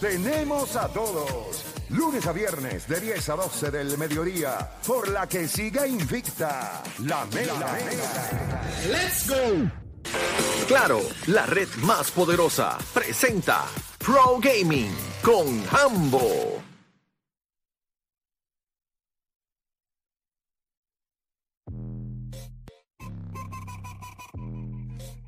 Tenemos a todos. Lunes a viernes de 10 a 12 del mediodía. Por la que siga invicta. La Mega. ¡Let's go! Claro, la red más poderosa presenta Pro Gaming con Hambo.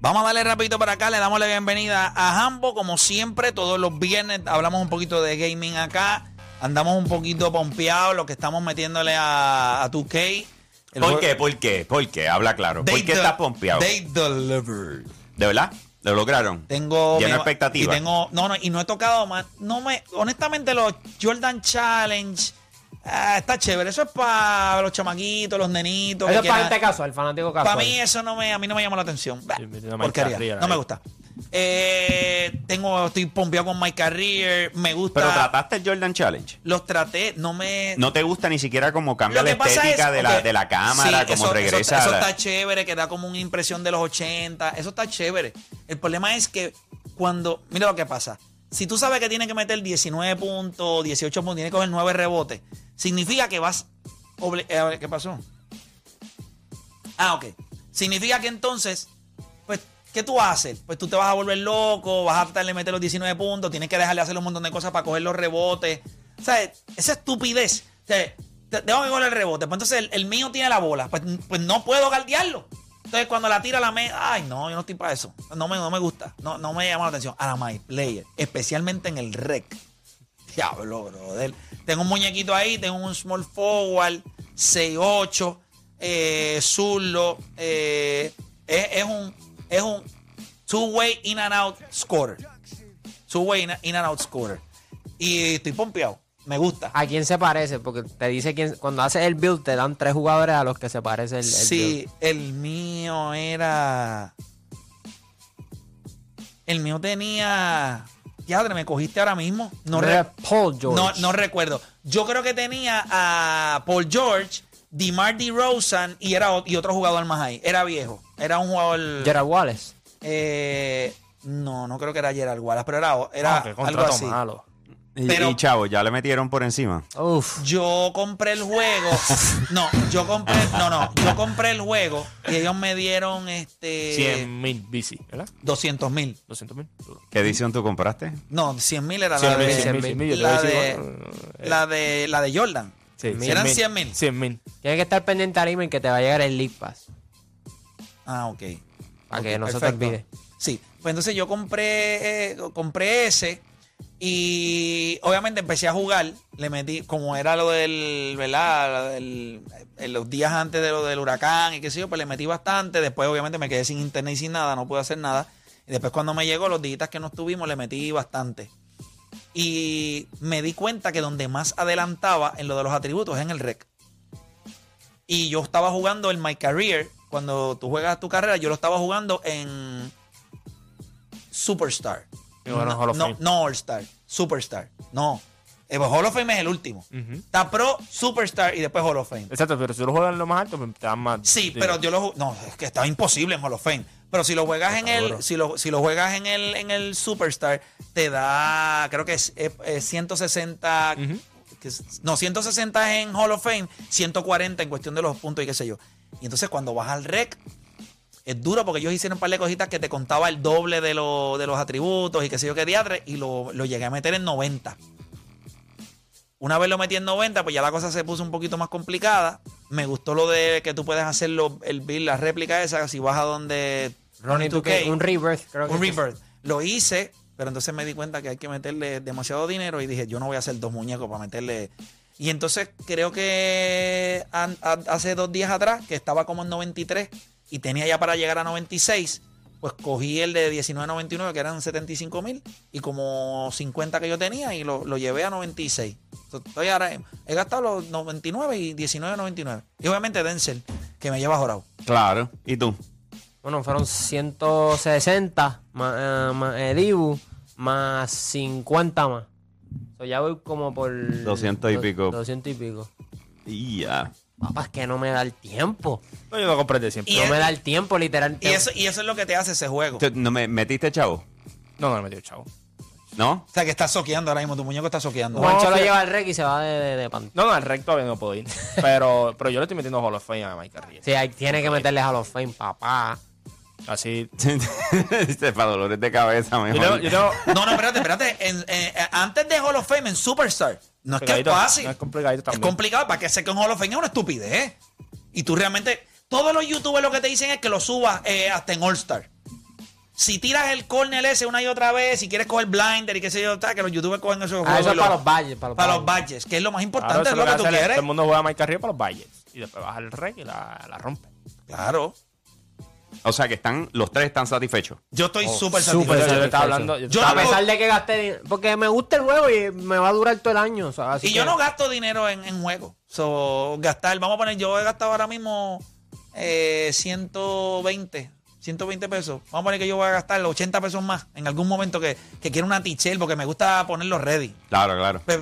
Vamos a darle rapidito para acá, le damos la bienvenida a Hambo, como siempre, todos los viernes hablamos un poquito de gaming acá, andamos un poquito pompeados, lo que estamos metiéndole a, a 2K. El ¿Por qué? ¿Por qué? ¿Por qué? Habla claro. ¿Por They qué de- estás pompeado? They delivered. ¿De verdad? ¿Lo lograron? Tengo. Lleno expectativas. Y tengo. No, no, y no he tocado más. No me. Honestamente, los Jordan Challenge. Ah, está chévere. Eso es para los chamaquitos, los nenitos. Eso es para este caso, el fanático casual. Para mí eso no me, a mí no me llama la atención. Bah, Sí, porquería. Carrier No me gusta. Eh, tengo, estoy pompeado con My Career. Me gusta. Pero trataste el Jordan Challenge. Los traté, no me. ¿No te gusta ni siquiera como cambia la estética es, de, la, de la cámara, sí, como eso- regresa? Eso, eso a la- está chévere, que da como una impresión de los 80. Eso está chévere. El problema es que cuando. Mira lo que pasa. Si tú sabes que tiene que meter 19 puntos, 18 puntos, tiene que coger 9 rebotes, significa que vas. eh, a ver, ¿Qué pasó? Ah, ok. Significa que entonces, pues, ¿qué tú haces? Pues tú te vas a volver loco, vas a tratar meter los 19 puntos, tienes que dejarle hacer un montón de cosas para coger los rebotes. O sea, esa estupidez. O sea, te- tengo que coger el rebote. Pues entonces el, el mío tiene la bola. Pues, pues no puedo guardiarlo. Entonces cuando la tira la me... Ay, no, yo no estoy para eso. No me, no me gusta. No, no me llama la atención. Ahora, my player, especialmente en el rec. Diablo, brother. Tengo un muñequito ahí, tengo un small forward, 6'8, eh, eh, es, es un, es un two-way in and out scorer. Two-way in, in and out scorer. Y estoy pompeado. Me gusta. ¿A quién se parece? Porque te dice quién. Cuando haces el build, te dan tres jugadores a los que se parece el, el Sí, build. el mío era. El mío tenía. Ya, me cogiste ahora mismo. No, Era re- Paul George. no, no recuerdo. Yo creo que tenía a Paul George, DeMar DeRozan y, era, y otro jugador más ahí. Era viejo. Era un jugador. Gerard Wallace. eh, no, no creo que era Gerald Wallace, pero era, Ah, algo así. malo. Y, pero- y, chavo, ya le metieron por encima. Uf. Yo compré el juego. No, yo compré. No, no. Yo compré el juego y ellos me dieron este. 100 mil BC, ¿verdad? 200 mil. 200 mil. ¿Qué edición tú compraste? No, 100 mil era la 100 mil, de, 100 mil. Yo te la, de, eh, la de la de Jordan. sí, eran 100 mil. 100 mil. Tienes que estar pendiente al email que te va a llegar el League Pass. Ah, ok. Para Ok, que no se te perfecto. olvide. Sí, pues entonces yo compré, eh, compré ese y obviamente empecé a jugar. Le metí, como era lo del, ¿verdad? En los días antes de lo del huracán y qué sé yo, pues le metí bastante. Después obviamente me quedé sin internet y sin nada, no pude hacer nada. Y después cuando me llegó, los días que no estuvimos, le metí bastante. Y me di cuenta que donde más adelantaba en lo de los atributos es en el rec. Y yo estaba jugando el My Career. Cuando tú juegas tu carrera, yo lo estaba jugando en Superstar. No, Hall of no, Fame. no All-Star. Superstar. No. Eh, pues Hall of Fame es el último. Ujú. Está Pro, Superstar y después Hall of Fame. Exacto, pero si lo juegas en lo más alto, pues te dan más. Sí, pero yo lo ju- no, es que estaba imposible en Hall of Fame. Pero si lo juegas en Está el si lo, si lo juegas en el en el Superstar te da creo que es eh, eh, 160 que es- no 160 en Hall of Fame, 140 en cuestión de los puntos y qué sé yo. Y entonces cuando vas al rec es duro porque ellos hicieron un par de cositas que te contaba el doble de, lo- de los atributos y qué sé yo qué diatre y lo, lo llegué a meter en 90. Una vez lo metí en 90, pues ya la cosa se puso un poquito más complicada. Me gustó lo de que tú puedes hacer lo- el build, la réplica esa, si vas a donde Ronnie 2K, un rebirth, creo que un rebirth. Lo hice, pero entonces me di cuenta que hay que meterle demasiado dinero y dije, yo no voy a hacer dos muñecos para meterle. Y entonces creo que hace dos días atrás, que estaba como en 93 y tenía ya para llegar a 96, pues cogí el de 19.99, que eran 75 mil, y como 50 que yo tenía, y lo, lo llevé a 96. Entonces, Estoy ahora, he gastado los 99 y 19.99. Y obviamente Denzel, que me lleva jorado. Claro. ¿Y tú? Bueno, fueron 160 más, eh, más eh, Dibu, más 50 más. So, ya voy como por... 200 y do- pico. 200 y pico. Y ya. Papá, es que no me da el tiempo. No, yo lo compré de siempre. Y no me da el tiempo, literal. Y eso, y eso es lo que te hace ese juego. ¿Tú- ¿No me metiste, chavo? No, no me metió chavo. ¿No? O sea, que estás soqueando ahora mismo, tu muñeco está soqueando. Juancho lo fíjate. lleva al rec y se va de, de, de pan. No, no, al rec todavía no puedo ir. Pero, pero yo le estoy metiendo Hall of Fame a Mike Carrier. Sí, ahí tiene que meterle Hall of Fame, papá. Así. Este, para dolores de cabeza, Yo mejor. tengo, yo tengo No, no, espérate, espérate. En- eh, eh, antes de Hall of Fame, en Superstar, no es que es fácil. no es complicadito Es complicado. Para que seque un Hall of Fame es una estupidez. Y tú realmente. Todos los youtubers lo que te dicen es que lo subas eh, hasta en All Star. Si tiras el corner ese una y otra vez, si quieres coger blinder y qué sé yo, tal, que los youtubers cogen esos Ah, eso es para lo- los valles. Para los para los valles. que es lo más importante, es lo que tú hace- quieres. Todo el mundo juega a Mike Carrier para los Budgets. Y después baja el rec y la, la rompe. Claro. O sea que están, los tres están satisfechos. Yo estoy súper súper Yo, satisfecho. yo estaba hablando. Yo, Yo estaba A pesar de que gasté dinero. Porque me gusta el juego y me va a durar todo el año. o sea, así Y que- yo no gasto dinero en, en juegos. So, gastar, vamos a poner, yo he gastado ahora mismo eh, 120, 120 pesos. Vamos a poner que yo voy a gastar 80 pesos más en algún momento que, que quiero una tichel porque me gusta ponerlo ready. Claro, claro. Pues,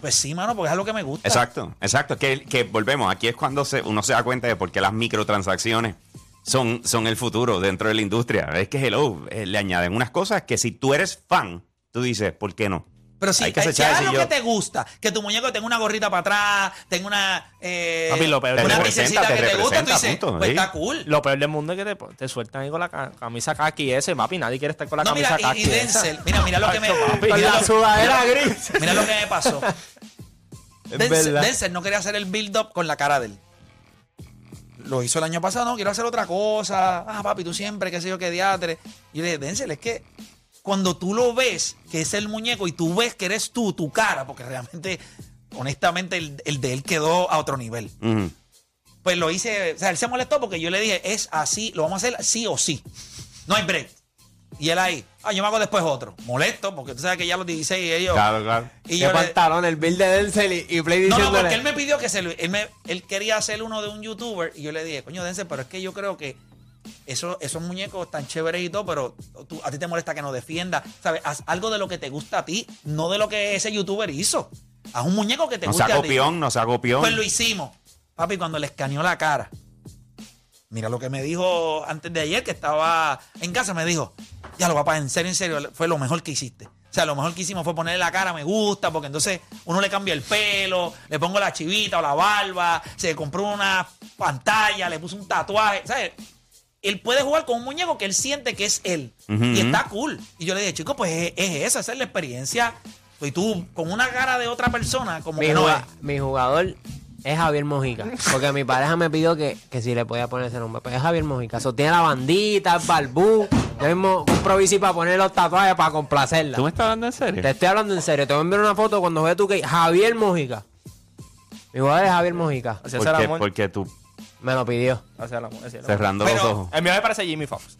pues sí, mano, porque es algo que me gusta. Exacto, exacto. Que, que volvemos, aquí es cuando se, uno se da cuenta de por qué las microtransacciones son, son el futuro dentro de la industria. Es que, hello, eh, le añaden unas cosas que si tú eres fan, tú dices, ¿por qué no? Pero si, Hay que eh, acechar es ese algo yo. que te gusta, que tu muñeco tenga una gorrita para atrás, tenga una, eh, Papi, lo peor- una que te te gusta, tú dices, punto, pues sí. está cool. Lo peor del mundo es que te, te sueltan ahí con la ca- camisa kaki ese, papi. Nadie quiere estar con la No, camisa mira, kaki. y, y esa. Denzel, mira, mira lo que me... Papi, mira la lo- sudadera gris. Mira lo que me pasó. Denzel. Denzel no quería hacer el build-up con la cara de él. Lo hizo el año pasado, no, quiero hacer otra cosa. Ah, papi, tú siempre, qué sé yo, qué diatre. Y yo le dije, Denzel, es que cuando tú lo ves, que es el muñeco, y tú ves que eres tú, tu cara, porque realmente, honestamente, el, el de él quedó a otro nivel. Pues lo hice, o sea, él se molestó porque yo le dije, es así, lo vamos a hacer sí o sí. No hay break. Y él ahí, ah, yo me hago después otro. Molesto, porque tú sabes que ya los 16 ellos... Claro, claro. Y yo le- pantalón, el build de Denzel y, y Play no, no, diciéndole. porque él me pidió que se lo. Él, me- él quería hacer uno de un youtuber y yo le dije, coño, Dense, pero es que yo creo que eso, esos muñecos están chéveres y todo, pero tú- a ti te molesta que no defienda. ¿Sabes? Haz algo de lo que te gusta a ti, no de lo que ese youtuber hizo. Haz un muñeco que te No guste sea a ti. copión, no sea copión. Pues lo hicimos. Papi, cuando le escaneó la cara. Mira lo que me dijo antes de ayer, que estaba en casa, me dijo, ya lo papá, en serio, en serio, fue lo mejor que hiciste. O sea, lo mejor que hicimos fue ponerle la cara, me gusta, porque entonces uno le cambia el pelo, le pongo la chivita o la barba, se compró una pantalla, le puso un tatuaje, ¿sabes? Él puede jugar con un muñeco que él siente que es él. Y está cool. Y yo le dije, chico, pues es, es esa, esa es la experiencia. Y tú, con una cara de otra persona, como mi, que no mi jugador es Javier Mojica. Porque mi pareja me pidió que, que si le podía poner ese nombre. Pues es Javier Mojica. So, tiene la bandita, el barbú. Yo mismo compro bici para poner los tatuajes para complacerla. ¿Tú me estás hablando en serio? Te estoy hablando en serio. Te voy a enviar una foto cuando ve tú que Javier Mojica. Mi jugador es Javier Mojica. Así es el Porque, amor. porque tú Me lo pidió. Así es el amor, así es el amor. cerrando Pero- los ojos. El mío me parece Jimmy Fox.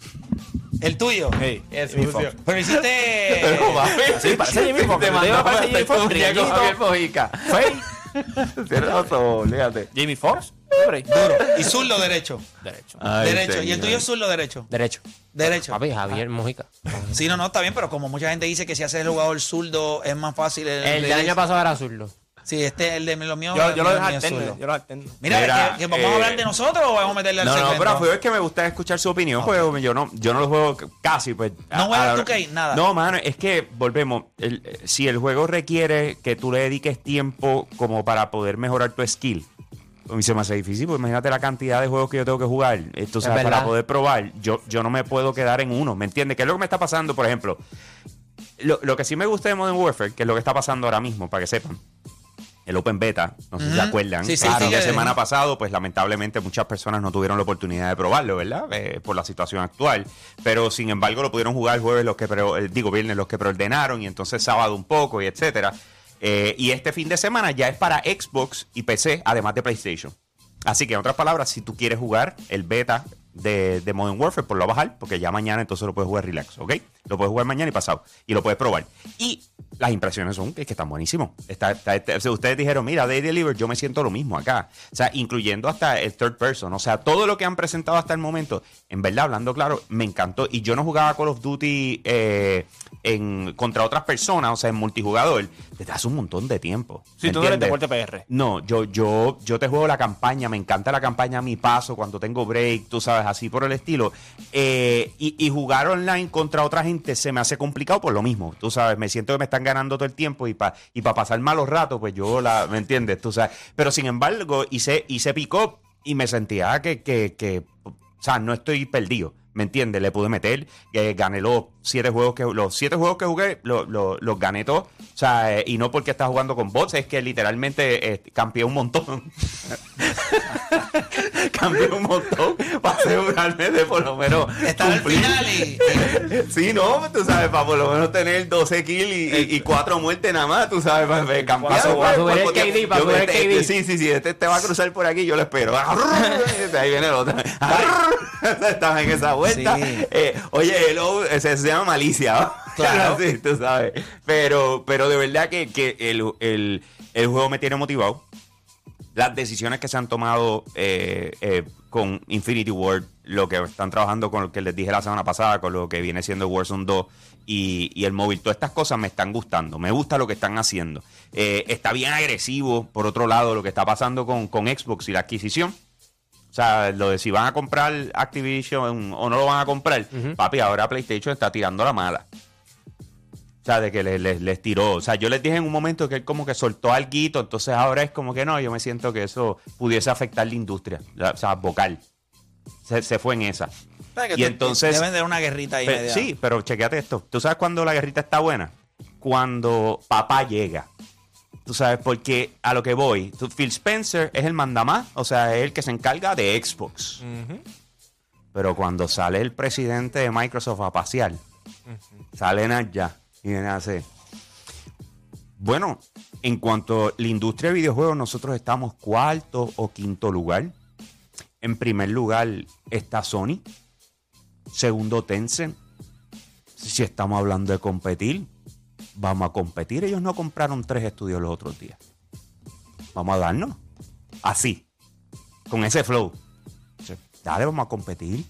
El tuyo. Hey, Jimmy Fox. Pero hiciste. Sí, parece Jimmy Fox. Te digo, parece Jimmy Fox. brillantito. Mojica. Fey. Cierra los ojos, olvídate. Jimmy Fox. Hombre. Duro. Y zurdo derecho. Derecho. Ay, derecho. Y el tuyo es zurdo derecho. Derecho. Derecho. Papi, Javier Mojica. Sí, no, no, está bien, pero como mucha gente dice que si haces el jugador zurdo es más fácil. El, El del derecho. año pasado era zurdo. Sí, este, el de los míos. Yo, yo lo dejo mío alterno. Yo lo alterno. Mira, Mira, que, que vamos eh, a hablar de nosotros o vamos a meterle al No, no, pero fue es que me gusta escuchar su opinión, pues yo no, yo no lo juego casi, pues. No juegas 2K, nada. No, mano, es que volvemos. el- eh, si el juego requiere que tú le dediques tiempo como para poder mejorar tu skill, a mí se me hace difícil, pues imagínate la cantidad de juegos que yo tengo que jugar. Esto, o sea, Es para poder probar, yo, yo no me puedo quedar en uno, ¿me entiendes? ¿Qué es lo que me está pasando, por ejemplo? Lo, lo que sí me gusta de Modern Warfare, que es lo que está pasando ahora mismo, para que sepan. El Open Beta, no sé si se acuerdan. Sí, sí, el fin sí, de que- semana pasado, pues lamentablemente muchas personas no tuvieron la oportunidad de probarlo, ¿verdad? Eh, por la situación actual. Pero sin embargo lo pudieron jugar el jueves los que, eh, digo, viernes los que preordenaron y entonces sábado un poco y etcétera. Eh, y este fin de semana ya es para Xbox y PC, además de PlayStation. Así que en otras palabras, si tú quieres jugar el beta de, de Modern Warfare, pues lo bajar, porque ya mañana entonces lo puedes jugar relax, ¿ok? Lo puedes jugar mañana y pasado. Y lo puedes probar. Y Las impresiones son que, que están buenísimos. Está- está- está- ustedes dijeron, mira, Day Deliver, yo me siento lo mismo acá. O sea, incluyendo hasta el third person. O sea, todo lo que han presentado hasta el momento, en verdad, hablando claro, me encantó. Y yo no jugaba Call of Duty eh, en, contra otras personas, o sea, en multijugador, desde hace un montón de tiempo. Si ¿me tú no eres deporte PR. No, yo, yo, yo te juego la campaña, me encanta la campaña a mi paso, cuando tengo break, tú sabes, así por el estilo. Eh, y, y jugar online contra otra gente se me hace complicado por lo mismo, tú sabes, me siento que me están ganando todo el tiempo y para y pa pasar malos ratos, pues yo la, ¿me entiendes? Tú sabes. Pero sin embargo, hice, hice pick up y me sentía que, que, que, o sea, no estoy perdido. ¿Me entiendes? Le pude meter, eh, gané los siete juegos que los siete juegos que jugué, lo- lo- los gané todos. O sea, eh, y no porque estás jugando con bots, es que literalmente eh, cambié un montón. cambié un montón para asegurarme de por lo menos Estaba al final y, Sí, no, tú sabes, para por lo menos tener 12 kills y, y, y cuatro muertes nada más, tú sabes, para, para campear. Para subir- para subir el Pues, KD, para subir el este- KD. este- Sí, sí, sí, este te va a cruzar por aquí, yo lo espero. Ahí viene el otro. Estaba en esa vuelta. Sí. Eh, oye, hello, ese se llama malicia. ¿no? Claro. sí, tú sabes. Pero, pero de verdad que, que el, el- el juego me tiene motivado. Las decisiones que se han tomado eh, eh, con Infinity Ward, lo que están trabajando con lo que les dije la semana pasada, con lo que viene siendo Warzone 2 y, y el móvil, todas estas cosas me están gustando. Me gusta lo que están haciendo. Eh, está bien agresivo, por otro lado, lo que está pasando con, con Xbox y la adquisición. O sea, lo de si van a comprar Activision o no lo van a comprar, papi, ahora PlayStation está tirando la mala. Sea, de que les, les- les tiró. O sea, yo les dije en un momento que él como que soltó algo, entonces ahora es como que no, yo me siento que eso pudiese afectar la industria. O sea, vocal. Se, se fue en esa. ¿sabes que Y te- entonces- Deben de una guerrita ahí Pe- sí, pero chequeate esto. ¿Tú sabes cuándo la guerrita está buena? Cuando papá llega. Tú sabes, porque a lo que voy, tú- Phil Spencer es el mandamás, o sea, es el que se encarga de Xbox. Pero cuando sale el presidente de Microsoft a pasear, salen allá y hacer. Bueno, en cuanto a la industria de videojuegos, nosotros estamos cuarto o quinto lugar. En primer lugar está Sony. Segundo, Tencent. Si estamos hablando de competir, vamos a competir. Ellos no compraron tres estudios los otros días. Vamos a darnos. Así. Con ese flow. Dale, vamos a competir.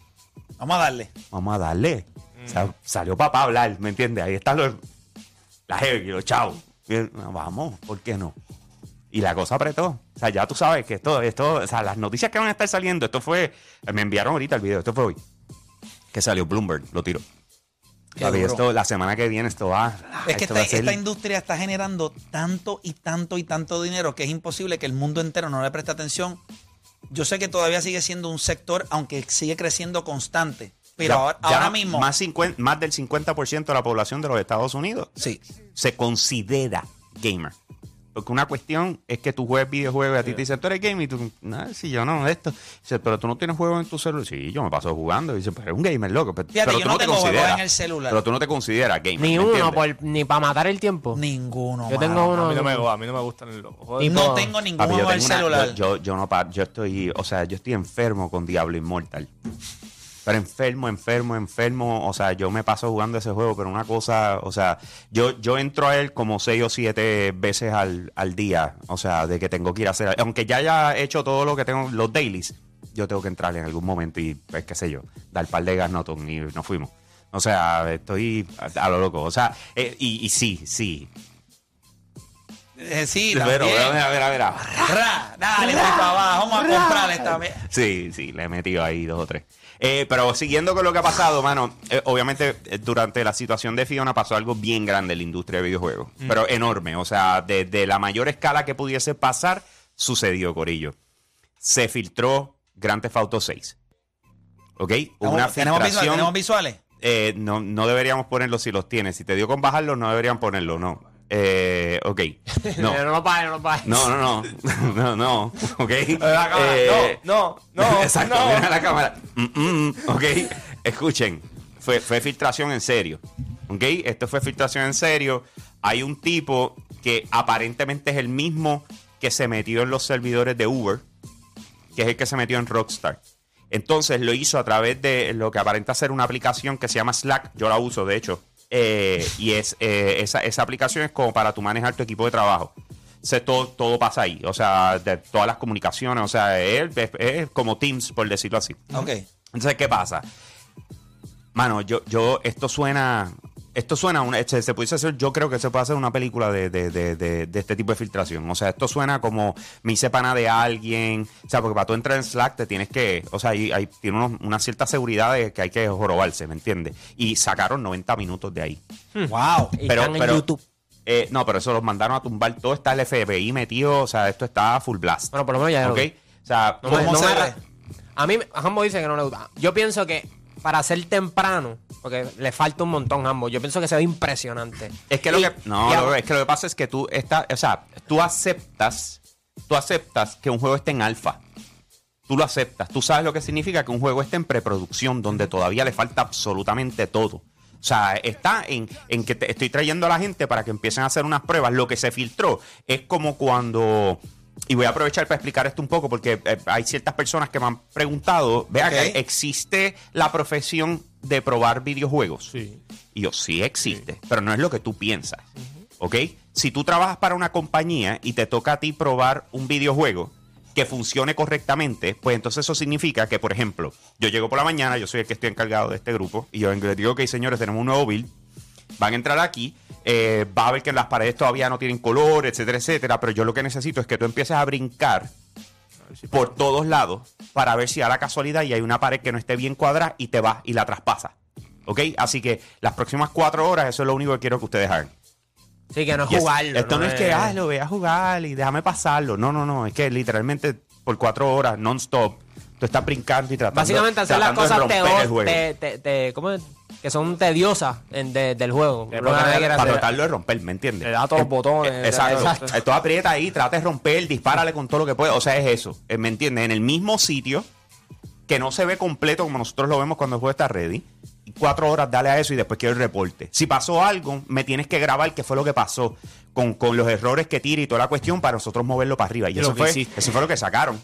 Vamos a darle. Vamos a darle. O sea, salió papá a hablar, ¿me entiendes? Ahí están los. La jefe, los chavos. Y él, Vamos, ¿por qué no? Y la cosa apretó. O sea, ya tú sabes que esto, esto, o sea, las noticias que van a estar saliendo, esto fue. Me enviaron ahorita el video, esto fue hoy. Que salió Bloomberg, lo tiró. Esto, la semana que viene esto va. Es que esto esta, va a ser- esta industria está generando tanto y tanto y tanto dinero que es imposible que el mundo entero no le preste atención. Yo sé que todavía sigue siendo un sector, aunque sigue creciendo constante. Pero ya- ahora, ya ahora mismo. Más, 50 más del 50% de la población de los Estados Unidos Sí. se considera gamer. Porque una cuestión es que tú juegues videojuegos y a ti te dicen, tú eres gamer y tú, no, si yo no, esto. Dice, pero tú no tienes juegos en tu celular. Sí, yo me paso jugando. Y dice, pero eres un gamer, loco. Pero, Fíjate, pero yo tú no no te tengo juegos consideras. en el celular. Pero tú no te consideras gamer. Ni ¿me uno, por- ni para matar el tiempo. Ninguno. Yo mano. tengo uno. A mí no me, a mí no me gustan los juegos. No Tipo- tengo juego en el celular. yo, yo, yo no pa- yo estoy, o sea, yo estoy enfermo con Diablo Immortal. Pero enfermo, enfermo, enfermo. O sea, yo me paso jugando ese juego, pero una cosa, o sea, yo, yo entro a él como seis o siete veces al, al día. O sea, de que tengo que ir a hacer. Aunque ya haya hecho todo lo que tengo, los dailies, yo tengo que entrar en algún momento y, pues, qué sé yo, dar par de gas Norton y nos fuimos. O sea, estoy a, lo loco. O sea, eh, y, y sí, sí. Eh, sí, Pero, también. a ver, a ver, a ver. Ra, dale, voy para abajo. Vamos a comprar esta vez. Sí, sí, le he metido ahí dos o tres. Eh, pero siguiendo con lo que ha pasado, mano, eh, obviamente eh, durante la situación de Fiona pasó algo bien grande en la industria de videojuegos, pero enorme, o sea, de, de la mayor escala que pudiese pasar, sucedió, Corillo. Se filtró Grand Theft Auto 6. ¿Ok? Una ¿Tenemos, filtración. ¿Tenemos visuales? eh, no, no deberíamos ponerlos si los tienes. Si te dio con bajarlos, no deberían ponerlo, no. Eh, ok. No. no no. No, no, no. No, no. Ok. Eh, no, no, no. Exacto, no. mira la cámara. Mm, mm, ok. Escuchen. Fue, fue filtración en serio. Ok. Esto fue filtración en serio. Hay un tipo que aparentemente es el mismo que se metió en los servidores de Uber, que es el que se metió en Rockstar. Entonces lo hizo a través de lo que aparenta ser una aplicación que se llama Slack. Yo la uso, de hecho. Eh, y es eh, esa, esa aplicación es como para tú manejar tu equipo de trabajo. O sea, todo, todo pasa ahí. O sea, de todas las comunicaciones. O sea, es como Teams, por decirlo así. Ok. Entonces, ¿qué pasa? Mano, yo, yo, esto suena. Esto suena, una, se, se pudiese hacer, yo creo que se puede hacer una película de, de, de, de, de este tipo de filtración. O sea, esto suena como me hice pana de alguien. O sea, porque para tú entrar en Slack te tienes que, o sea, hay, hay- tiene unos- una cierta seguridad de que hay que jorobarse, ¿me entiendes? Y sacaron 90 minutos de ahí. Wow. Y están en YouTube. eh, no, pero eso los mandaron a tumbar. Todo está el FBI metido, o sea, esto está full blast. Bueno, por lo menos ya ¿Ok? O sea, No me- ¿Cómo no se me A mí, Hambo dice que no le gusta. Yo pienso que para ser temprano, porque le falta un montón Hambo, yo pienso que se ve impresionante. Es que lo Y- que no, es que lo que pasa es que tú estás, o sea, tú aceptas, tú aceptas que un juego esté en alfa. Tú lo aceptas. Tú sabes lo que significa que un juego esté en preproducción, donde todavía le falta absolutamente todo. O sea, está en, en que te estoy trayendo a la gente para que empiecen a hacer unas pruebas. Lo que se filtró es como cuando. Y voy a aprovechar para explicar esto un poco, porque eh, hay ciertas personas que me han preguntado: vea, que ¿existe la profesión de probar videojuegos? Sí. Y yo, sí existe, pero no es lo que tú piensas. ¿Ok? Si tú trabajas para una compañía y te toca a ti probar un videojuego que funcione correctamente, pues entonces eso significa que, por ejemplo, yo llego por la mañana, yo soy el que estoy encargado de este grupo, y yo digo, ok, señores, tenemos un nuevo build, van a entrar aquí, eh, va a ver que las paredes todavía no tienen color, etcétera, etcétera, pero yo lo que necesito es que tú empieces a brincar por todos lados para ver si a la casualidad y hay una pared que no esté bien cuadrada y te vas y la traspasa. ¿Ok? Así que las próximas cuatro horas, eso es lo único que quiero que ustedes hagan. Sí, que no es jugarlo. esto no, es que, ah, lo veas jugar y déjame pasarlo. No, no, no. Es que literalmente por cuatro horas, non-stop, tú estás brincando y tratando, Básicamente hacer las tratando de cosas romper el teo- juego. te- te- te- ¿cómo es? que son tediosas en- de- del juego. Que para- hacer. tratarlo de romper, ¿me entiendes? Le da todos los Eh, botones. eh, Exacto. Exacto. Eh, Tú aprieta ahí, trata de romper, dispárale con todo lo que puede. O sea, es eso. eh, ¿Me entiendes? En el mismo sitio que no se ve completo como nosotros lo vemos cuando el juego está ready. Cuatro horas, dale a eso y después quiero el reporte. Si pasó algo, me tienes que grabar qué fue lo que pasó con, con los errores que tira y toda la cuestión para nosotros moverlo para arriba. Y eso fue, hiciste. eso fue lo que sacaron.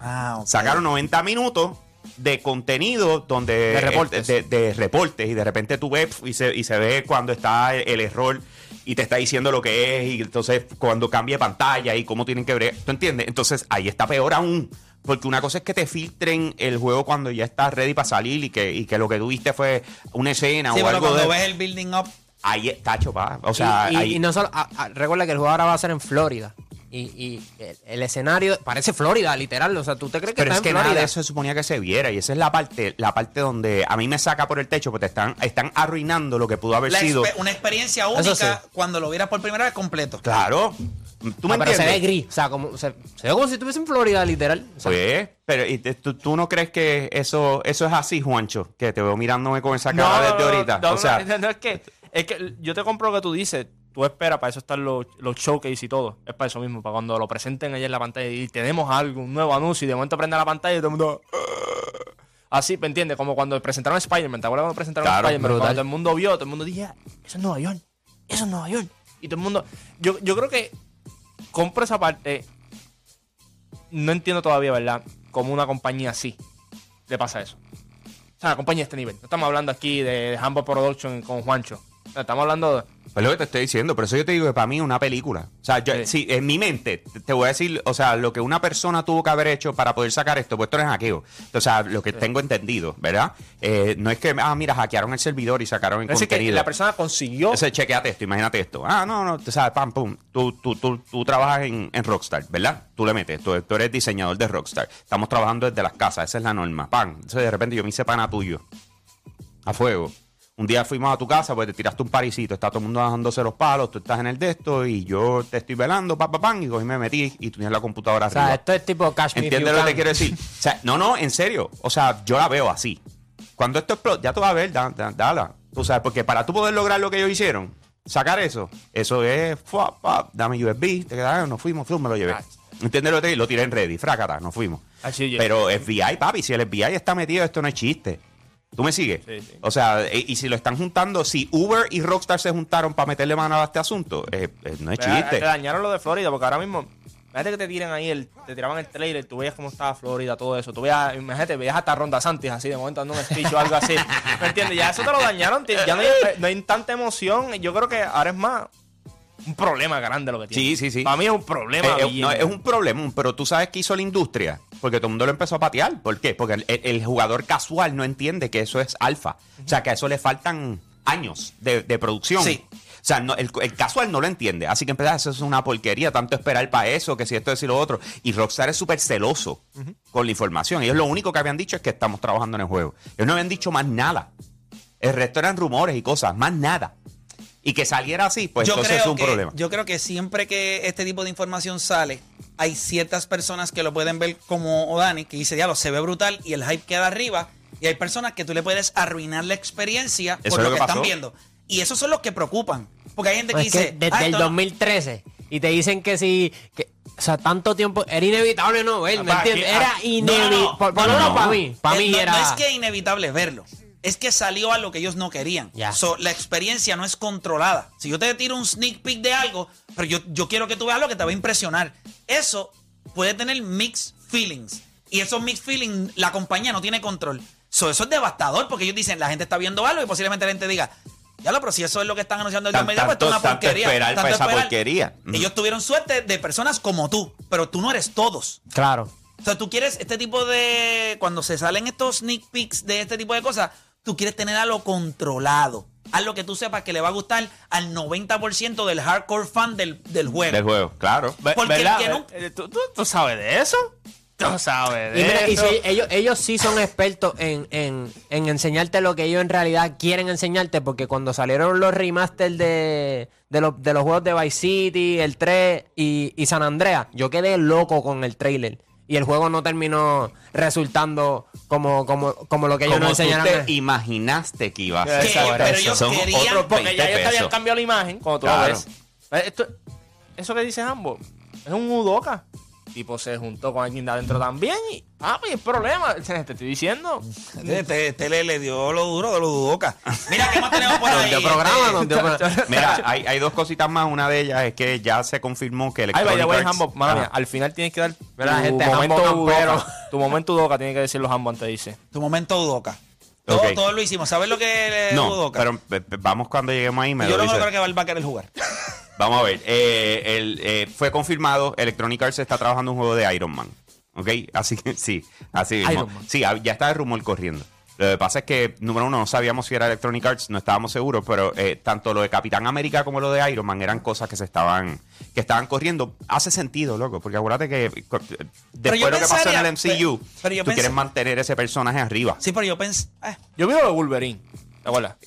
Ah. Sacaron 90 minutos de contenido donde De reportes. de, de reportes y de repente tú ves y se, y se ve cuando está el, el error y te está diciendo lo que es y entonces cuando cambia pantalla y cómo tienen que ver, ¿tú entiendes? Entonces ahí está peor aún. Porque una cosa es que te filtren el juego cuando ya estás ready para salir y que, y que lo que tuviste fue una escena Sí, o pero algo cuando de... ves el building up, Ahí está, chopa. O sea, y, y- ahí- y no solo, a- a- recuerda que el juego ahora va a ser en Florida. Y, y el, el escenario parece Florida, literal. O sea, ¿tú te crees que Pero estás es que en nada Florida? de eso se suponía que se viera. Y esa es la parte, la parte donde a mí me saca por el techo, porque están, están arruinando lo que pudo haber la sido. una experiencia única sí. cuando lo vieras por primera vez completo. Claro. ¿Tú me Ah, pero se ve gris. O sea, como, se, se ve como si estuviese en Florida, literal. O sea, Pues, pero ¿y te- tú, tú no crees que eso, eso es así, Juancho? Que te veo mirándome con esa cara desde ahorita. no, o sea, no, no, es que, es que yo te compro lo que tú dices. Tú esperas, para eso están los, los showcase y todo. Es para eso mismo, para cuando lo presenten allá en la pantalla y tenemos algo, un nuevo anuncio y de momento prende la pantalla y todo el mundo... "Ah". Así, ¿me entiendes? Como cuando presentaron Spider-Man. ¿Te acuerdas cuando presentaron Claro, Spider-Man? Cuando todo el mundo vio, todo el mundo dije, "Ah, eso es Nueva York, eso es Nueva York. Y todo el mundo... Yo, yo creo que compro esa parte. No entiendo todavía, ¿verdad? Como una compañía así le pasa eso. O sea, compañía de este nivel. No estamos hablando aquí de, de Humble Production con Juancho. O sea, estamos hablando de... pues lo que te estoy diciendo. Por eso yo te digo que para mí es una película. O sea, yo, Sí. sí, en mi mente, te, voy a decir, o sea, lo que una persona tuvo que haber hecho para poder sacar esto, pues esto no es hackeo. O sea, lo que tengo entendido, ¿verdad? Eh, no es que, ah, mira, hackearon el servidor y sacaron el Es decir, que contenido. la persona consiguió... Ese, chequeate esto, imagínate esto. Ah, no, no, tú sabes, pam, pum. Tú, tú, tú, tú trabajas en, en Rockstar, ¿verdad? Tú le metes, tú, tú eres diseñador de Rockstar. Estamos trabajando desde las casas, esa es la norma. Pam. Entonces de repente yo me hice pana tuyo. A fuego. Un día fuimos a tu casa, pues te tiraste un parisito, está todo el mundo bajándose los palos, tú estás en el de esto y yo te estoy velando, pa, pa, pam, y cogí, me metí y tú tienes la computadora o sea, arriba. esto es tipo Cash ¿Entiendes lo que te quiero decir? O sea, no, no, en serio. O sea, yo la veo así. Cuando esto explote, ya tú vas a ver, da, da- dala. Tú sabes, porque para tú poder lograr lo que ellos hicieron, sacar eso, eso es, dame USB, te quedas, nos fuimos, flum, me lo llevé. Ah. ¿Entiendes lo que te Lo tiré en ready, frácata, nos fuimos. Así yo- Pero FBI, papi, si el FBI está metido, esto no es chiste. ¿Tú me sigues? Sí, sí. O sea, e- y si lo están juntando, si Uber y Rockstar se juntaron para meterle mano a este asunto, eh, eh, no es Te- Te chiste. dañaron lo de Florida, porque ahora mismo Imagínate que te tiran ahí, el, te tiraban el trailer, tú veías cómo estaba Florida, todo eso. Tú veías, imagínate, veías hasta Ronda Santis así, de momento dando un speech o algo así. ¿Me entiendes? Ya eso te lo dañaron, ya no hay, no hay tanta emoción. Yo creo que ahora es más un problema grande lo que tiene. Sí, sí, sí. Para mí es un problema. Eh, bien no, es un problema, pero tú sabes qué hizo la industria. Porque todo el mundo lo empezó a patear. ¿Por qué? Porque el, jugador casual no entiende que eso es alfa. O sea, que a eso le faltan años de, de producción. Sí. O sea, no- el, el casual no lo entiende. Así que empezar, eso es una porquería, tanto esperar para eso, que si esto es y lo otro. Y Rockstar es súper celoso con la información. Ellos lo único que habían dicho es que estamos trabajando en el juego. Ellos no habían dicho más nada. El resto eran rumores y cosas, más nada. Y que saliera así, pues entonces es un que, problema. Yo creo que siempre que este tipo de información sale, hay ciertas personas que lo pueden ver como Odani, que dice, diablo, se ve brutal y el hype queda arriba. Y hay personas que tú le puedes arruinar la experiencia Eso por es lo lo que, que están pasó. viendo. Y esos son los que preocupan. Porque hay gente que Pues es dice, que desde "Ah, el esto no". 2013 y te dicen que si que, o sea tanto tiempo era inevitable no ver ¿me Papá, entiendes? aquí- era ah, inevitable No, no, no. por, por No, lo no, menos no. para mí para mí no, era no es que es inevitable verlo. Es que salió a lo que ellos no querían. So, la experiencia no es controlada. Si yo te tiro un sneak peek de algo, pero yo, yo quiero que tú veas lo que te va a impresionar. Eso puede tener mixed feelings. Y esos mixed feelings, la compañía no tiene control. So, eso es devastador porque ellos dicen, la gente está viendo algo y posiblemente la gente diga, ya lo, pero si eso es lo que están anunciando el Tan- 2010, pues esto es una tanto- tanto porquería. esperar para esa porquería. Ujú. Ellos tuvieron suerte de personas como tú, pero tú no eres todos. claro O sea, tú quieres este tipo de. Cuando se salen estos sneak peeks de este tipo de cosas, tú quieres tener algo controlado. Algo que tú sepas que le va a gustar al 90% del hardcore fan del, del juego. Del juego, claro. Porque el ¿Verdad? que no- Eh, ¿Tú, tú, tú sabes de eso? Tú sabes de y, mira, y eso. si ellos, ellos sí son expertos en, en, en enseñarte lo que ellos en realidad quieren enseñarte, porque cuando salieron los remasters de, de, los, de los juegos de Vice City, el 3 y, y San Andreas, yo quedé loco con el trailer. Y el juego no terminó resultando como, como, como lo que ellos Como nos tú enseñaron. te imaginaste que iba a ser. Pero eso. ellos Son querían. otros Porque 20 ya ellos habían cambiado la imagen cuando tú Claro. lo ves. Eh, Esto, eso que dice Hambo es un Udoka. Tipo, se juntó con alguien de adentro también y. Ah, pues el problema. Te estoy diciendo. Este, este le, le dio lo duro de lo dudoca. Mira, ¿qué más tenemos por ahí? programa, Este. Mira, hay, hay dos cositas más. Una de ellas es que ya se confirmó que Ay, Electronic vaya, vaya, Arts- Hambo. Mala Ajá. mía, al final tienes que dar. Tu gente, momento. Udoka. Tu momento tiene que decir los Hambo antes dice. Tu momento dudoca. Todo, todo lo hicimos. ¿Sabes lo que es No, dudoca? pero eh, vamos cuando lleguemos ahí. Me Yo lo no creo que va a querer jugar. Vamos a ver. eh, el, eh, fue confirmado. Electronic Arts está trabajando un juego de Iron Man. ¿Ok? Así que sí, así mismo. Iron Man. Sí, ya está el rumor corriendo. Lo que pasa es que, número uno, no sabíamos si era Electronic Arts, no estábamos seguros, pero eh, tanto lo de Capitán América como lo de Iron Man eran cosas que se estaban, que estaban corriendo. Hace sentido, loco, porque acuérdate que yo después de lo que pasó en el MCU, pero- tú quieres mantener ese personaje arriba. Sí, pero yo pensé. eh, Yo vi lo de Wolverine.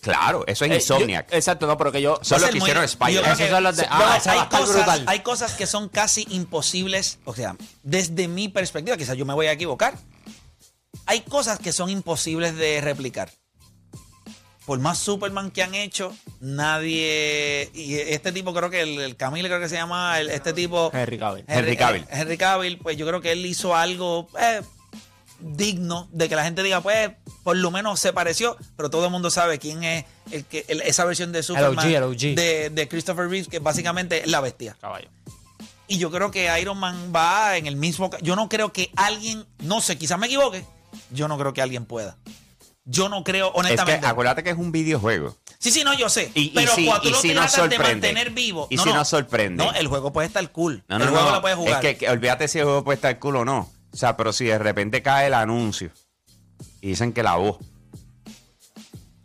Claro, eso es Eh, Insomniac. yo- exacto, no, pero que yo. Son los que muy- hicieron Esos que- son los de- no, ah, a hay, cosas, brutal. hay cosas que son casi imposibles. O sea, desde mi perspectiva, quizás yo me voy a equivocar. Hay cosas que son imposibles de replicar. Por más Superman que han hecho, nadie. Y este tipo, creo que el, el Camille, creo que se llama. el- este tipo. Henry Cavill. Henry Cavill. eh, Henry Cavill, pues yo creo que él hizo algo eh, digno de que la gente diga, pues, por lo menos se pareció, pero todo el mundo sabe quién es el que, el- esa versión de Superman el OG. De, de Christopher Reeves, que básicamente es la bestia. Caballo. Y yo creo que Iron Man va en el mismo. Yo no creo que alguien, no sé, quizás me equivoque. Yo no creo que alguien pueda. Yo no creo, Es que honestamente. acuérdate que es un videojuego. sí, sí, no, yo sé. Y- y pero si- cuando tú y lo si de mantener vivo. Y no, si no. nos sorprende. No, el juego puede estar cool. No, no, el juego no. lo puedes jugar. Es que, que olvídate si el juego puede estar cool o no. O sea, pero si de repente cae el anuncio y dicen que la voz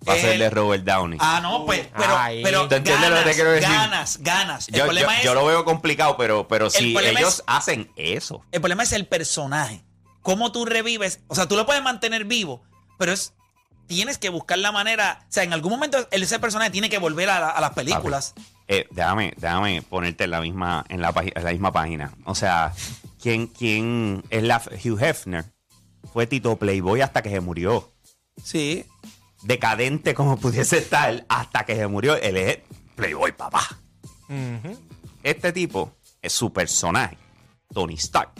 va a ser El- de Robert Downey. Ah, no, pues, pero, Ay. pero ¿Tú entiendes lo que te quiero decir? ganas, ganas. El yo, problema yo- es, yo lo veo complicado, pero, pero si problema ellos es- hacen eso. el problema es el personaje. Cómo tú revives, o sea, tú lo puedes mantener vivo, pero es tienes que buscar la manera, o sea, en algún momento el- ese personaje tiene que volver a, la- a las películas. Eh, déjame, déjame ponerte en la misma, en la, pagi- en la misma página. O sea, ¿quién, quién es la Hugh Hefner? Fue Tito Playboy hasta que se murió. Sí. Decadente como pudiese estar hasta que se murió. Él es Playboy, papá. Este tipo es su personaje, Tony Stark.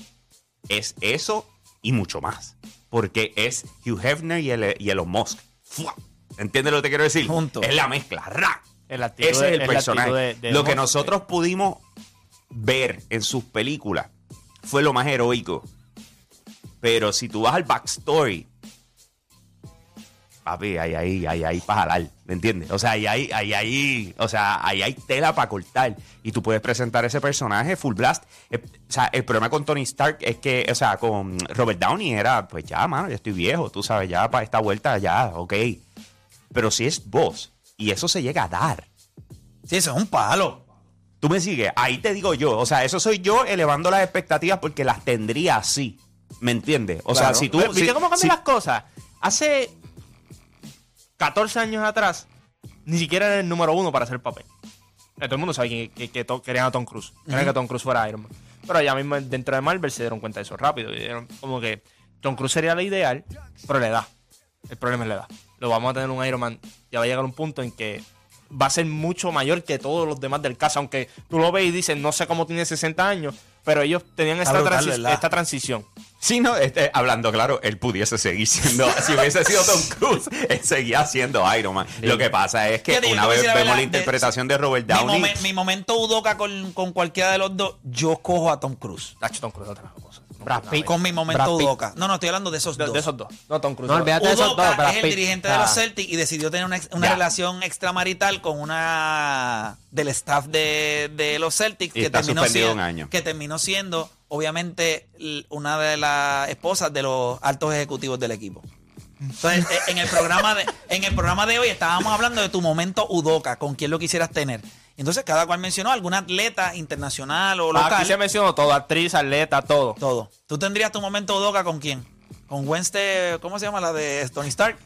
Es eso y mucho más. Porque es Hugh Hefner y, el, y Elon Musk. ¡Fua! ¿Entiendes lo que te quiero decir? Juntos. Es la mezcla. ¡ra! Ese de- es el es la personaje. de- de lo que Musk. nosotros pudimos ver en sus películas fue lo más heroico. Pero si tú vas al backstory, papi, ahí, ahí, ahí, ahí para jalar, ¿me entiendes? O sea, ahí, ahí, ahí, ahí, o sea, ahí hay tela para cortar. Y tú puedes presentar ese personaje full blast. Eh, o sea, el problema con Tony Stark es que, o sea, con Robert Downey era, pues ya, mano, ya estoy viejo, tú sabes, ya para esta vuelta, ya, ok. Pero si es vos, y eso se llega a dar. Sí, eso es un palo. Tú me sigues, ahí te digo yo, o sea, eso soy yo elevando las expectativas porque las tendría así. ¿Me entiendes? O sea, si tú. ¿Viste si- cómo cambian si- las cosas? Hace 14 años atrás, ni siquiera era el número uno para hacer papel. Eh, Todo el mundo sabe que, que- que to- querían a Tom Cruise. Querían que Tom Cruise fuera Iron Man. Pero ya mismo dentro de Marvel se dieron cuenta de eso rápido. Y dieron como que Tom Cruise sería la ideal, pero la edad. El problema es la edad. Lo vamos a tener un Iron Man. Ya va a llegar un punto en que va a ser mucho mayor que todos los demás del caso. Aunque tú lo ves y dices, no sé cómo tiene 60 años, pero ellos tenían esta, brutal, transi- ¿verdad? esta transición. Sí, no, este, hablando claro, él pudiese seguir siendo, si hubiese sido Tom Cruise, él seguía siendo Iron Man. Lo que pasa es que una vez la vemos verdad, la interpretación de Robert Mi, Downey. momen- mi momento Udoca con, con cualquiera de los dos, yo cojo a Tom Cruise. Tacho, Tom Cruise otra cosa. Brad Pitt. Con mi momento. Udoca. No, no, estoy hablando de esos De, dos. de esos dos. No, Tom Cruise. No, olvídate de esos Udoka dos. Brad es el Pitt. dirigente de Ah. los Celtics y decidió tener una, ex- una Ya. relación extramarital con una del staff de, de los Celtics Y que está terminó, suspendido siendo, un año. que terminó siendo, obviamente, l- una de las esposas de los altos ejecutivos del equipo. Entonces, eh, en el programa de, en el programa de hoy estábamos hablando de tu momento Udoca, con quién lo quisieras tener. Entonces, cada cual mencionó alguna atleta internacional o local. Aquí se mencionó todo, actriz, atleta, todo. Todo. ¿Tú tendrías tu momento Udoca con quién? Con Wednesday, ¿cómo se llama la de Tony Stark?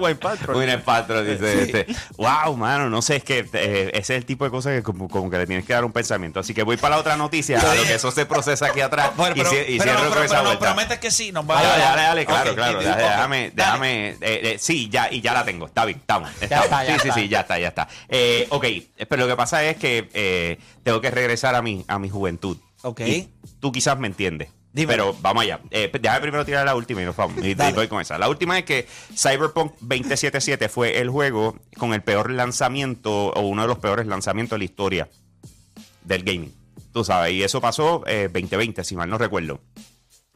Wayne Paltrow. Gwyneth Paltrow dice, este, wow, mano, no sé, es que eh, ese es el tipo de cosas que como, como que le tienes que dar un pensamiento. Así que voy para la otra noticia, a lo que eso se procesa aquí atrás Bueno, pero, y, y pero cierro no, con pero- esa pero prometes que sí, nos va Dale, a dale, dale, claro, claro. déjame, déjame, eh, eh, sí, ya, y ya la tengo. Está bien, estamos. estamos. está, ya sí, sí, está. sí, ya está, ya está. Eh, ok, pero lo que pasa es que eh, tengo que regresar a mi, a mi juventud. Ok. Y tú quizás me entiendes. Dime. Pero vamos allá. Eh, déjame primero tirar la última y nos vamos. Y, y voy con esa. La última es que Cyberpunk 2077 fue el juego con el peor lanzamiento o uno de los peores lanzamientos de la historia del gaming. Tú sabes, y eso pasó eh, 2020, si mal no recuerdo.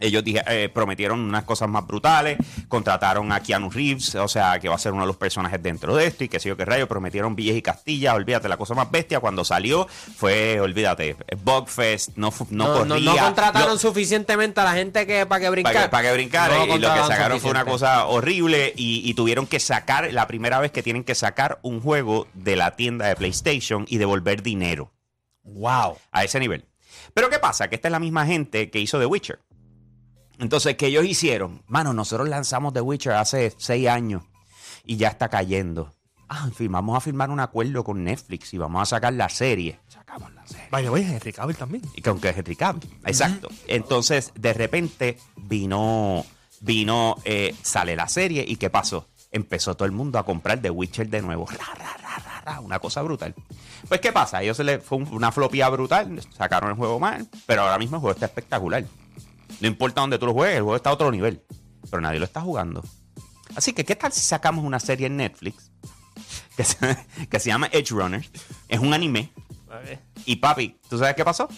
Ellos dije- eh, prometieron unas cosas más brutales, contrataron a Keanu Reeves, o sea, que va a ser uno de los personajes dentro de esto, y que sé yo qué rayo, prometieron Villas y Castilla, olvídate, la cosa más bestia, cuando salió fue, olvídate, Bugfest, no, no, No, no, corría. no contrataron lo- suficientemente a la gente que para que brincar. para que, brincara, No y lo que sacaron fue una cosa horrible y, y tuvieron que sacar, la primera vez que tienen que sacar un juego de la tienda de PlayStation y devolver dinero Wow. a ese nivel. Pero ¿qué pasa? Que esta es la misma gente que hizo The Witcher. Entonces, ¿qué ellos hicieron? Mano, nosotros lanzamos The Witcher hace seis años y ya está cayendo. Ah, en fin, vamos a firmar un acuerdo con Netflix y vamos a sacar la serie. Sacamos la serie. Vaya, voy a Henry Cavill también. Y con que es Henry Cavill. Exacto. Entonces, de repente vino, vino, eh, sale la serie y ¿qué pasó? Empezó todo el mundo a comprar The Witcher de nuevo. Ra, ra, ra, ra, ra, una cosa brutal. Pues, ¿qué pasa? A ellos se les fue un- una flopía brutal, sacaron el juego mal, pero ahora mismo el juego está espectacular. No importa dónde tú lo juegues, el juego está a otro nivel. Pero nadie lo está jugando. Así que, ¿qué tal si sacamos una serie en Netflix que se, que se llama Edge Runner? Es un anime. Y papi, ¿tú sabes qué pasó?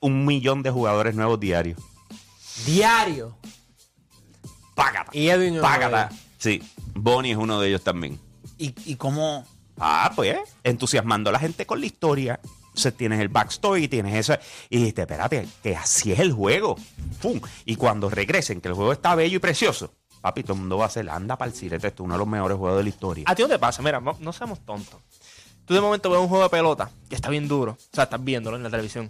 Un millón de jugadores nuevos diarios. Diario. Págata. Y Edwin Págata. Sí, Bonnie es uno de ellos también. ¿Y, y cómo? Ah, pues, entusiasmando a la gente con la historia. Entonces tienes el backstory, tienes eso. Y dijiste, espérate, que así es el juego. ¡Pum! Y cuando regresen, que el juego está bello y precioso, papi, todo el mundo va a hacer, anda para el cirete, esto es uno de los mejores juegos de la historia. ¿A ti no te pasa? Mira, no, no seamos tontos. Tú de momento ves un juego de pelota que está bien duro. O sea, estás viéndolo en la televisión.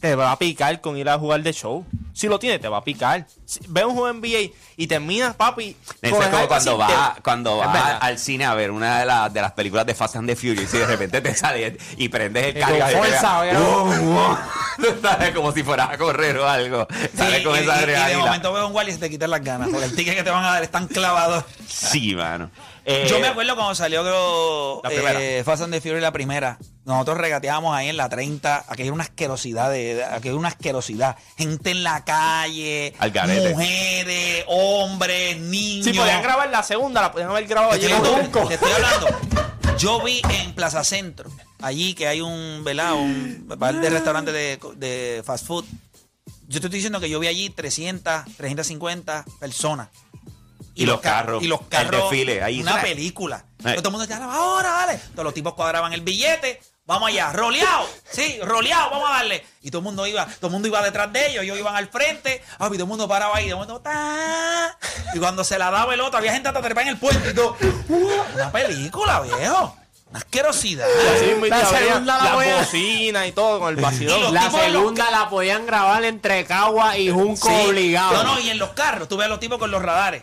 Te va a picar con ir a jugar de show. Si lo tienes, te va a picar. Si- Ves un juego NBA y terminas, papi. Es como cuando así, vas te- cuando verdad. al cine a ver una de, las de las películas de Fast and the Furious y de repente te sale y prendes el Y carro. ¡wow, wow! Como si fueras a correr o algo. Sales Sí, con y, esa y- y de momento veo un Wally y se te quitan las ganas. Porque el ticket que te van a dar es tan clavado. Sí, mano. Eh, Yo me acuerdo cuando salió creo, La primera. eh, Fast and the Fury la primera. Nosotros regateábamos ahí en la 30. Aquí era una asquerosidad. De, aquí era una asquerosidad. Gente en la calle. Al garete. Mujeres, hombres, niños. Si podían grabar la segunda, la podían haber grabado Te allí estoy, te estoy hablando. Yo vi en Plaza Centro, allí que hay un, ¿verdad? Un par de restaurantes de, de fast food. Yo te estoy diciendo que yo vi allí 300, 350 personas. Y los ca- carros, Y los el carros. desfile, ahí. Una película. Eh. Todo el mundo decía, ahora, dale. Todos los tipos cuadraban el billete. Vamos allá, roleado. Sí, roleado, vamos a darle. Y todo el mundo iba, todo el mundo iba detrás de ellos, ellos iban al frente. Ah, y todo el mundo paraba ahí, de momento, ¡ta! Y cuando se la daba el otro, había gente hasta trepada en el puente y todo. Una película, viejo. Una asquerosidad. La segunda la las voy a- bocinas y todo con el vacilón. La los segunda la podían grabar entre Cagua y Junco Sí. obligado. No, no, y en los carros, tú ves a los tipos con los radares.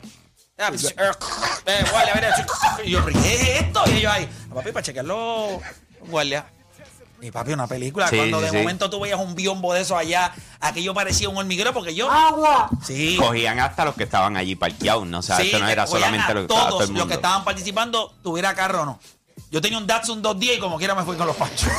Ah, pues, eh, guardia, mira, Y yo, ¿qué es esto? Y ellos ahí, papi, para chequearlo, guardia. Y papi, una película. Sí, Cuando sí, de sí. momento tú veías un biombo de eso allá, aquello parecía un hormiguero porque yo. ¡Agua! Sí. Cogían hasta los que estaban allí parqueados, ¿no? O sea, sí, esto no era solamente a lo que estaba todo todos el mundo. los que estaban participando, tuviera carro o no. Yo tenía un Datsun 210 y como quiera me fui con los panchos.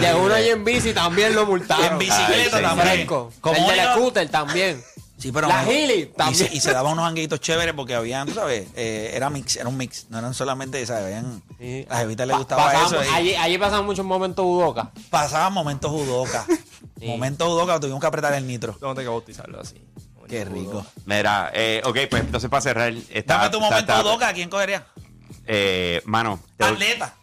Llegó uno allí en bici también lo multaron. En bicicleta Ay, sí. también. Como el iba- scooter también. Sí, pero La Gili y también. se, y se daban unos hanguitos chéveres porque habían, tú sabes, eh, era mix, era un mix, no eran solamente, ¿sabes? Habían, Sí. Las evitas les gustaba pasaban- eso. y Allí, allí pasaban muchos momentos Udoca. pasaban momentos judoka. Momentos judoka, tuvimos que apretar el nitro. Tengo que bautizarlo así. Qué rico. Mira, eh, ok, pues entonces para cerrar. Está, Dame tu momento está- judoka, ¿quién cogería? Eh, mano. te- Atleta.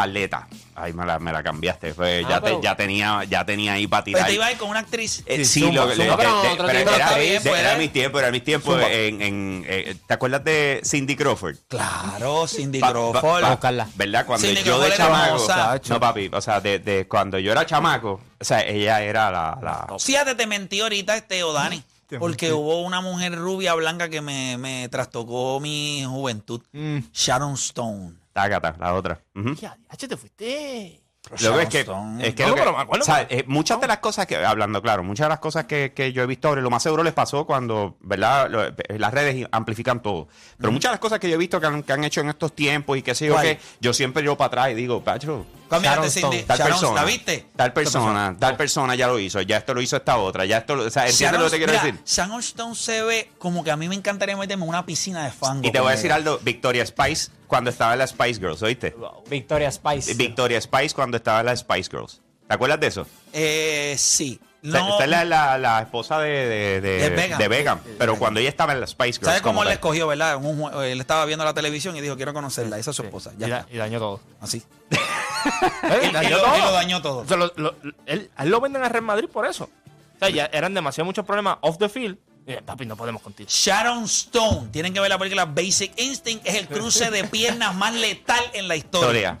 Atleta. Ay, me la, me la cambiaste. Fue, Ah, ya, te- pero- ya, tenía, ya tenía ahí para Pues tirar. te iba a ir con una actriz. Eh, Sí, zumba, lo zumba, pero de- de- pero de era, está bien, de- pues, era eh. mi tiempo, era mi tiempo en, en, eh, ¿te acuerdas de Cindy Crawford? Claro, Cindy Pa- Crawford. pa- pa- buscarla. ¿Verdad? Cuando Cindy yo de Crawford era chamaco. No, papi. O sea, de, de cuando yo era chamaco, o sea, ella era la. la Fíjate, te mentí ahorita, este o Dani. Te Porque hubo una mujer rubia blanca que me, me trastocó mi juventud. Mm. Sharon Stone. Tácata, la otra. Ya, ya te fuiste. Lo que es que, es que, No, lo que- acuerdo, o sea, eh, muchas de las cosas que, hablando claro, muchas de las cosas que, que yo he visto ahora, lo más seguro les pasó cuando, ¿verdad? Lo- eh, las redes amplifican todo. Pero muchas de las cosas que yo he visto que han, que han hecho en estos tiempos y qué sé yo qué, yo siempre yo para atrás y digo, Pacho, Sharon. Stone, tal Sharon, persona, ¿La viste? tal persona, tal persona ya lo hizo, ya esto lo hizo esta otra, ya esto, lo- o sea, ¿entiendes lo que te quiero mira, decir? Sharon Stone se ve como que a mí me encantaría meterme en una piscina de fango. Y te voy a decir algo, Victoria Spice cuando estaba en las Spice Girls, ¿oíste? Victoria Spice. Victoria Spice cuando estaba en las Spice Girls. ¿Te acuerdas de eso? Eh, sí. Esta- No, Esta es la, la- la esposa de, de, de, De Vegan. pero cuando ella estaba en las Spice Girls. ¿Sabes cómo él la escogió, verdad? En un él estaba viendo la televisión y dijo, quiero conocerla. Esa es su esposa. Ya y, da- está. y dañó todo. Así. ¿Eh? Y, y Dañó lo, todo. y lo dañó todo. O sea, lo, lo- él, él lo venden a Real Madrid por eso. O sea, ya eran demasiado muchos problemas off the field. Papi, no podemos contigo. Sharon Stone. Tienen que ver la película Basic Instinct. Es el cruce de piernas más letal en la historia.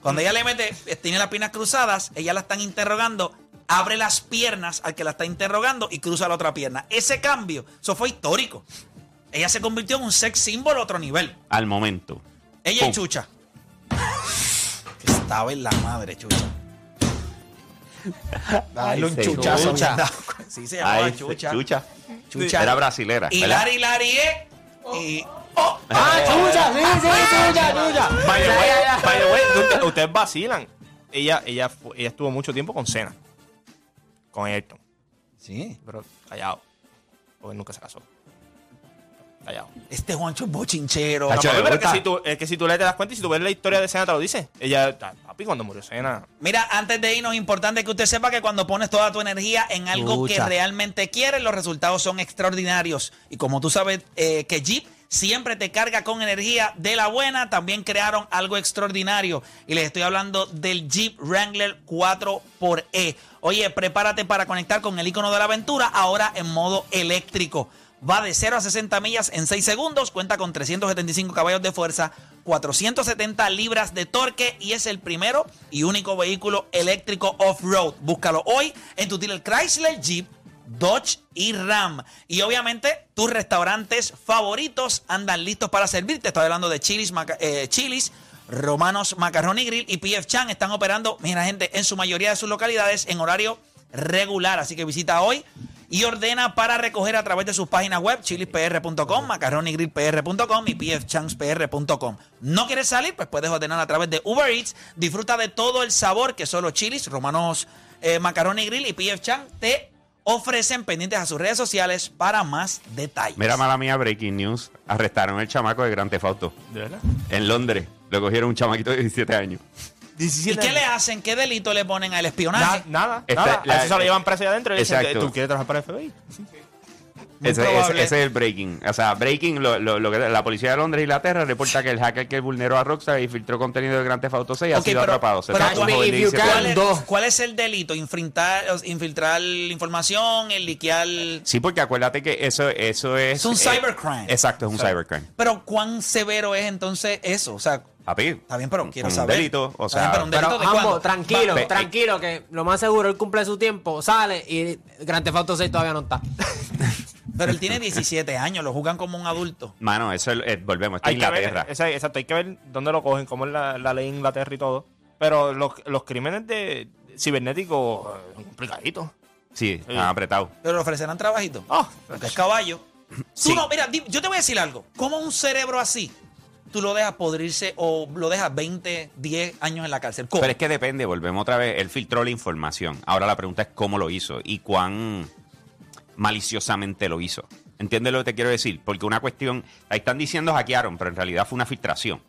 Cuando ella le mete, tiene las piernas cruzadas, ella la están interrogando, abre las piernas al que la está interrogando y cruza la otra pierna. Ese cambio, eso fue histórico. Ella se convirtió en un sex symbol a otro nivel. Al momento. Ella Pum. Chucha. Que estaba en la madre, Chucha. Dale un chuchazo. Chucha. Sí, se llamaba Ay, Chucha. Chucha. Chucha. Era brasilera. Y ¿verdad? Lari Lari eh, y oh, ¡Ah, chucha! ¡Sí, sí, chucha, chucha! By the way, by the way, ustedes, ustedes vacilan. Ella, ella, ella estuvo mucho tiempo con Cena. Con Ayrton. Sí. Pero callado. Porque nunca se casó. Callado. Este Juancho es bochinchero. No, pero es que, si tú, es que si tú le te das cuenta y si tú ves la historia de Cena te lo dice. Ella, ah, papi, cuando murió Cena. Mira, antes de irnos, importante que usted sepa que cuando pones toda tu energía en algo que realmente quieres, los resultados son extraordinarios. Y como tú sabes eh, que Jeep siempre te carga con energía de la buena, también crearon algo extraordinario. Y les estoy hablando del Jeep Wrangler 4xE. Oye, prepárate para conectar con el icono de la aventura, ahora en modo eléctrico. Va de 0 a 60 millas en 6 segundos, cuenta con 375 caballos de fuerza, 470 libras de torque y es el primero y único vehículo eléctrico off-road. Búscalo hoy en tu dealer Chrysler, Jeep, Dodge y Ram. Y obviamente tus restaurantes favoritos andan listos para servirte. Estoy hablando de Chili's, eh, Chili's Romanos Macaroni Grill y PF Chan están operando, mira gente, en su mayoría de sus localidades en horario regular. Así que visita hoy y ordena para recoger a través de sus páginas web chilispr.com, macaronigrillpr.com y pfchanspr.com. ¿No quieres salir? Pues puedes ordenar a través de Uber Eats. Disfruta de todo el sabor que solo Chilis, Romanos eh, Macaroni Grill y PF Chan te ofrecen pendientes a sus redes sociales para más detalles. Mira, mala mía, breaking news. Arrestaron el chamaco de Grand Theft Auto. ¿De verdad? En Londres. Lo cogieron un chamaquito de 17 años. ¿Y qué le hacen? ¿Qué delito le ponen al espionaje? Na- nada, Esta- nada. la- a eso se lo llevan preso ahí adentro y le dicen, Exacto. ¿tú quieres trabajar para el FBI? Muy Ese, ese- probable. ese es el breaking. O sea, breaking, lo, lo- lo que la policía de Londres e Inglaterra reporta que el hacker que vulneró a Rockstar y filtró contenido de Grand Theft Auto 6 ha Ok, sido pero- atrapado. Se pero trata de un Catch me joven de if you 17 ¿Cuál can. años. es, Dos. cuál es el delito? Infiltrar, infiltrar información, el liquear... Sí, porque acuérdate que eso, eso es... Es un eh, cybercrime. Exacto, es un cybercrime. Pero ¿cuán severo es entonces eso? O sea, Papi, está bien, pero quiero un saber. delito, o Está bien, sea, pero un Pero, delito de cuándo? tranquilo, Va- tranquilo, que lo más seguro, él cumple su tiempo, sale y Grand Theft Auto 6 todavía no está. Pero él tiene 17 años, lo juegan como un adulto. mano, eso es, eh, volvemos, esto es Hay que ver, Inglaterra. esa- exacto, hay que ver dónde lo cogen, cómo es la, la ley en Inglaterra y todo. Pero los, los crímenes de cibernéticos eh, son complicaditos. Sí, están apretados. Pero le ofrecerán trabajito. Ah, Porque es caballo. Tú Sí. no, mira, di- yo te voy a decir algo. ¿Cómo un cerebro así tú lo dejas podrirse o lo dejas 20, 10 años en la cárcel? Pero es que depende, volvemos otra vez. Él filtró la información. Ahora la pregunta es cómo lo hizo y cuán maliciosamente lo hizo. ¿Entiendes lo que te quiero decir? Porque una cuestión, ahí están diciendo hackearon, pero en realidad fue una filtración.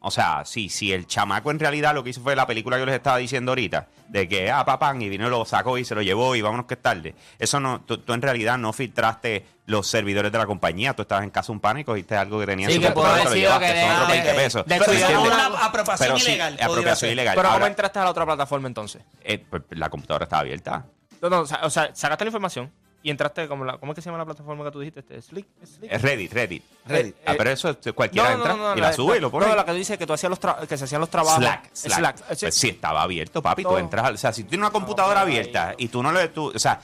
O sea, sí, si el chamaco en realidad lo que hizo fue la película que yo les estaba diciendo ahorita, de que, ah, papán, y vino y lo sacó y se lo llevó y vámonos que es tarde. Eso no, tú, tú en realidad no filtraste los servidores de la compañía, tú estabas en casa de un pan y cogiste algo que tenía en Sí, su que sido llevaste, que son otros de- 20 pesos. de- Pero ¿Entiendes? una apropiación Pero ilegal. apropiación. Pero ¿cómo Ahora, entraste a la otra plataforma entonces? eh, pues, la computadora estaba abierta. No, no, o sea, o sea, sacaste la información y entraste como la, ¿cómo es que se llama la plataforma que tú dijiste? Este, Slick, Slick. Es Reddit, Reddit. Reddit. Ah, pero eso eh, cualquiera entra y la sube y lo pone. No, la que dice que tú hacías los que se hacían los trabajos. Slack, Slack. Slack. Pues sí, estaba abierto, papi. Tú entras, o sea, si tú tienes una computadora abierta y tú no le, tú, o sea,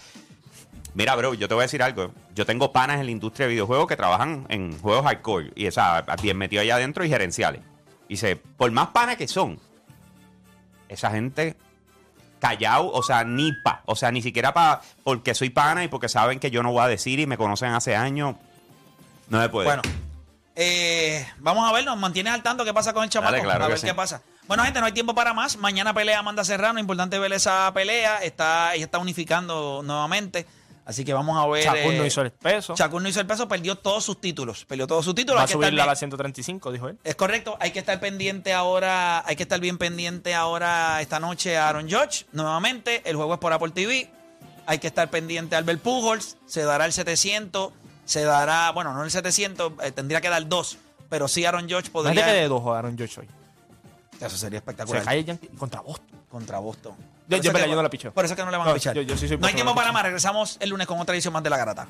mira, bro, yo te voy a decir algo. Yo tengo panas en la industria de videojuegos que trabajan en juegos hardcore y esa, bien metido allá adentro y gerenciales. Y dice, por más panas que son, esa gente callado, o sea, ni pa, o sea, ni siquiera pa, porque soy pana y porque saben que yo no voy a decir y me conocen hace años, no me puede. Bueno, eh, vamos a ver, nos mantienes al tanto qué pasa con el chamaco. Dale, claro a ver sí. qué pasa. Bueno, gente, no hay tiempo para más. Mañana pelea Amanda Serrano. Importante ver esa pelea. Está, ella está unificando nuevamente. Así que vamos a ver. Shakur no eh, hizo el peso. Shakur no hizo el peso, perdió todos sus títulos. Perdió todos sus títulos. Va a subirla a la 135, dijo él. Es correcto, hay que estar pendiente ahora, hay que estar bien pendiente ahora esta noche a Aaron Judge. Nuevamente, el juego es por Apple TV. Hay que estar pendiente a Albert Pujols, se dará el 700, se dará, bueno, no el 700, eh, tendría que dar dos, pero sí Aaron Imagínate podría. que de dos jugaron George hoy. Eso sería Se espectacular cae el Yankee contra Boston. Contra Boston. Yo- yo, que- yo no la picheo. Por eso que no le van a pichar. yo- yo sí soy no hay tiempo para más, regresamos el lunes con otra edición más de La Garata.